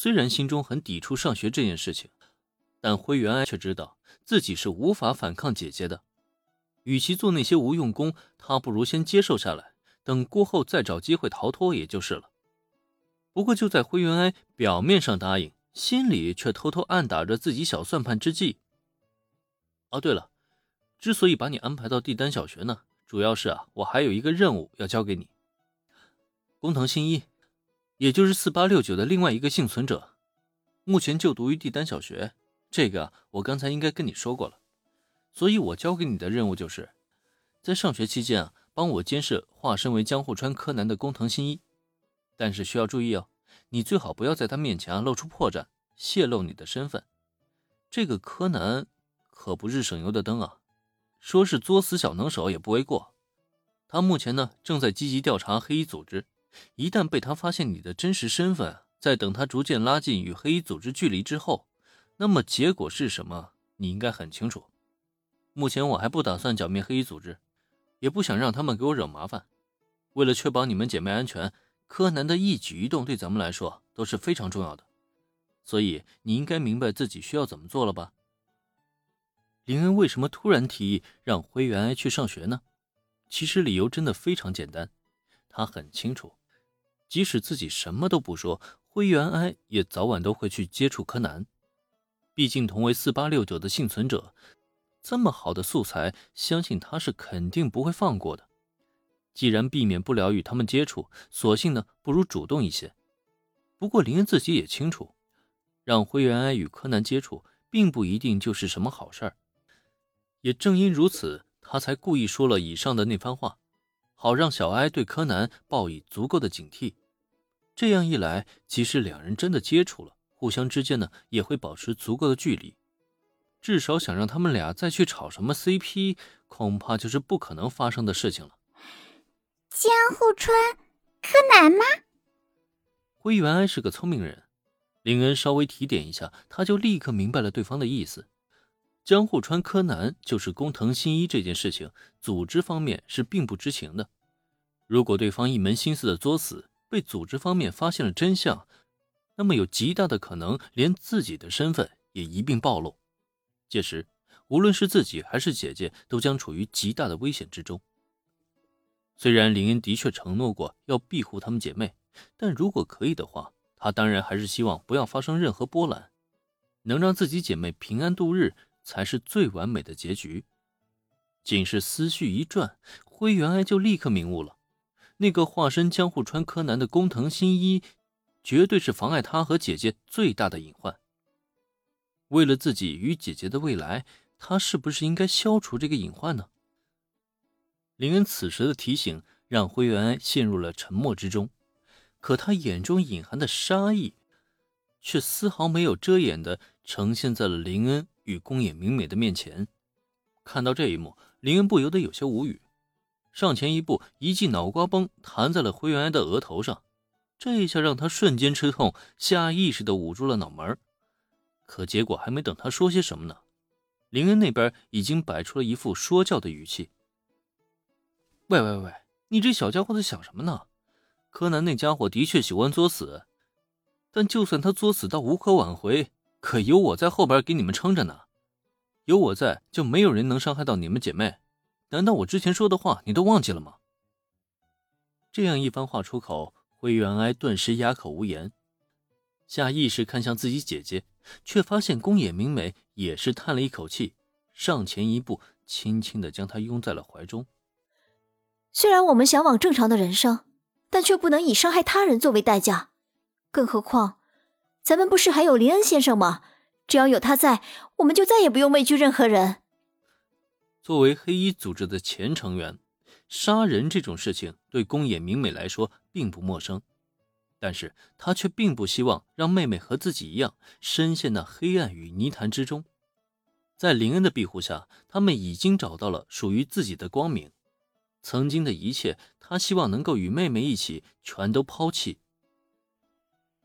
虽然心中很抵触上学这件事情，但灰原哀却知道自己是无法反抗姐姐的。与其做那些无用功，他不如先接受下来，等过后再找机会逃脱也就是了。不过就在灰原哀表面上答应，心里却偷偷暗打着自己小算盘之际。哦，对了，之所以把你安排到帝丹小学呢，主要是啊，我还有一个任务要交给你。工藤新一。也就是四八六九的另外一个幸存者，目前就读于帝丹小学。这个我刚才应该跟你说过了，所以我交给你的任务就是，在上学期间啊，帮我监视化身为江户川柯南的工藤新一。但是需要注意哦，你最好不要在他面前啊露出破绽，泄露你的身份。这个柯南可不是省油的灯啊，说是作死小能手也不为过。他目前呢正在积极调查黑衣组织。一旦被他发现你的真实身份，在等他逐渐拉近与黑衣组织距离之后，那么结果是什么？你应该很清楚。目前我还不打算剿灭黑衣组织，也不想让他们给我惹麻烦。为了确保你们姐妹安全，柯南的一举一动对咱们来说都是非常重要的。所以你应该明白自己需要怎么做了吧？林恩为什么突然提议让灰原哀去上学呢？其实理由真的非常简单，他很清楚。即使自己什么都不说，灰原哀也早晚都会去接触柯南。毕竟同为四八六九的幸存者，这么好的素材，相信他是肯定不会放过的。既然避免不了与他们接触，索性呢，不如主动一些。不过林恩自己也清楚，让灰原哀与柯南接触，并不一定就是什么好事儿。也正因如此，他才故意说了以上的那番话。好让小哀对柯南报以足够的警惕，这样一来，即使两人真的接触了，互相之间呢也会保持足够的距离。至少想让他们俩再去炒什么 CP，恐怕就是不可能发生的事情了。江户川，柯南吗？灰原哀是个聪明人，林恩稍微提点一下，他就立刻明白了对方的意思。江户川柯南就是工藤新一这件事情，组织方面是并不知情的。如果对方一门心思的作死，被组织方面发现了真相，那么有极大的可能连自己的身份也一并暴露。届时，无论是自己还是姐姐，都将处于极大的危险之中。虽然林恩的确承诺过要庇护她们姐妹，但如果可以的话，他当然还是希望不要发生任何波澜，能让自己姐妹平安度日。才是最完美的结局。仅是思绪一转，灰原哀就立刻明悟了：那个化身江户川柯南的工藤新一，绝对是妨碍他和姐姐最大的隐患。为了自己与姐姐的未来，他是不是应该消除这个隐患呢？林恩此时的提醒让灰原哀陷入了沉默之中，可他眼中隐含的杀意，却丝毫没有遮掩的呈现在了林恩。与宫野明美的面前，看到这一幕，林恩不由得有些无语，上前一步，一记脑瓜崩弹在了灰原哀的额头上，这一下让他瞬间吃痛，下意识的捂住了脑门可结果还没等他说些什么呢，林恩那边已经摆出了一副说教的语气：“喂喂喂，你这小家伙在想什么呢？柯南那家伙的确喜欢作死，但就算他作死到无可挽回。”可有我在后边给你们撑着呢，有我在，就没有人能伤害到你们姐妹。难道我之前说的话你都忘记了吗？这样一番话出口，灰原哀顿时哑口无言，下意识看向自己姐姐，却发现宫野明美也是叹了一口气，上前一步，轻轻的将她拥在了怀中。虽然我们向往正常的人生，但却不能以伤害他人作为代价，更何况。咱们不是还有林恩先生吗？只要有他在，我们就再也不用畏惧任何人。作为黑衣组织的前成员，杀人这种事情对宫野明美来说并不陌生，但是她却并不希望让妹妹和自己一样深陷那黑暗与泥潭之中。在林恩的庇护下，他们已经找到了属于自己的光明。曾经的一切，他希望能够与妹妹一起全都抛弃。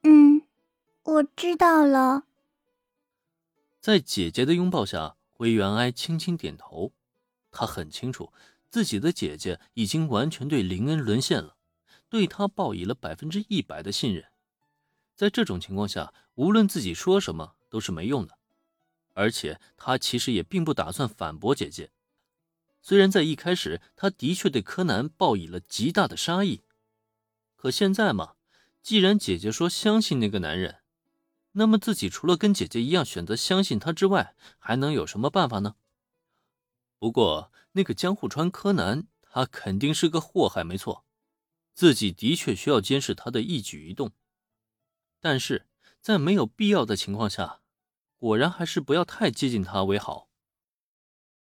嗯我知道了。在姐姐的拥抱下，灰原哀轻轻点头。他很清楚，自己的姐姐已经完全对林恩沦陷了，对他报以了百分之一百的信任。在这种情况下，无论自己说什么都是没用的。而且他其实也并不打算反驳姐姐。虽然在一开始，他的确对柯南报以了极大的杀意，可现在嘛，既然姐姐说相信那个男人，那么自己除了跟姐姐一样选择相信他之外，还能有什么办法呢？不过那个江户川柯南，他肯定是个祸害，没错，自己的确需要监视他的一举一动，但是在没有必要的情况下。果然还是不要太接近他为好。